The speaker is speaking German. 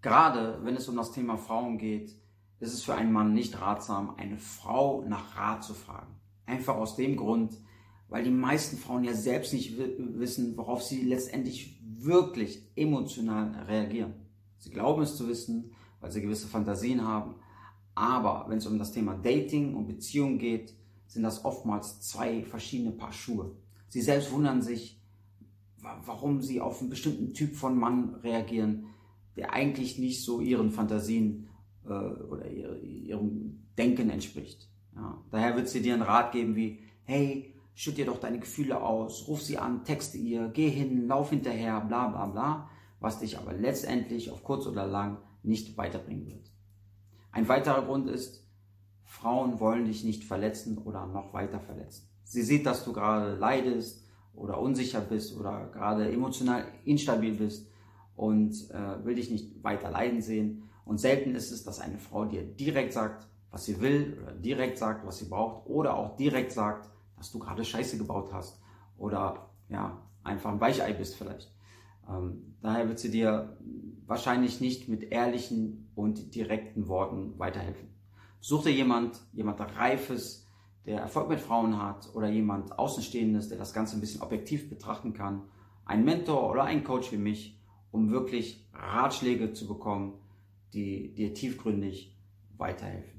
Gerade wenn es um das Thema Frauen geht, ist es für einen Mann nicht ratsam, eine Frau nach Rat zu fragen. Einfach aus dem Grund, weil die meisten Frauen ja selbst nicht wissen, worauf sie letztendlich wirklich emotional reagieren. Sie glauben es zu wissen, weil sie gewisse Fantasien haben, aber wenn es um das Thema Dating und Beziehung geht, sind das oftmals zwei verschiedene Paar Schuhe. Sie selbst wundern sich, warum sie auf einen bestimmten Typ von Mann reagieren, der eigentlich nicht so ihren Fantasien äh, oder ihrem Denken entspricht. Ja. Daher wird sie dir einen Rat geben wie, hey, schütt dir doch deine Gefühle aus, ruf sie an, texte ihr, geh hin, lauf hinterher, bla bla bla, was dich aber letztendlich auf kurz oder lang nicht weiterbringen wird. Ein weiterer Grund ist, Frauen wollen dich nicht verletzen oder noch weiter verletzen. Sie sieht, dass du gerade leidest oder unsicher bist oder gerade emotional instabil bist und äh, will dich nicht weiter leiden sehen. Und selten ist es, dass eine Frau dir direkt sagt, was sie will oder direkt sagt, was sie braucht oder auch direkt sagt, dass du gerade Scheiße gebaut hast oder ja, einfach ein Weichei bist vielleicht. Ähm, daher wird sie dir wahrscheinlich nicht mit ehrlichen und direkten Worten weiterhelfen. Such dir jemand, jemand Reifes, der Erfolg mit Frauen hat oder jemand Außenstehendes, der das Ganze ein bisschen objektiv betrachten kann. Ein Mentor oder ein Coach wie mich, um wirklich Ratschläge zu bekommen, die dir tiefgründig weiterhelfen.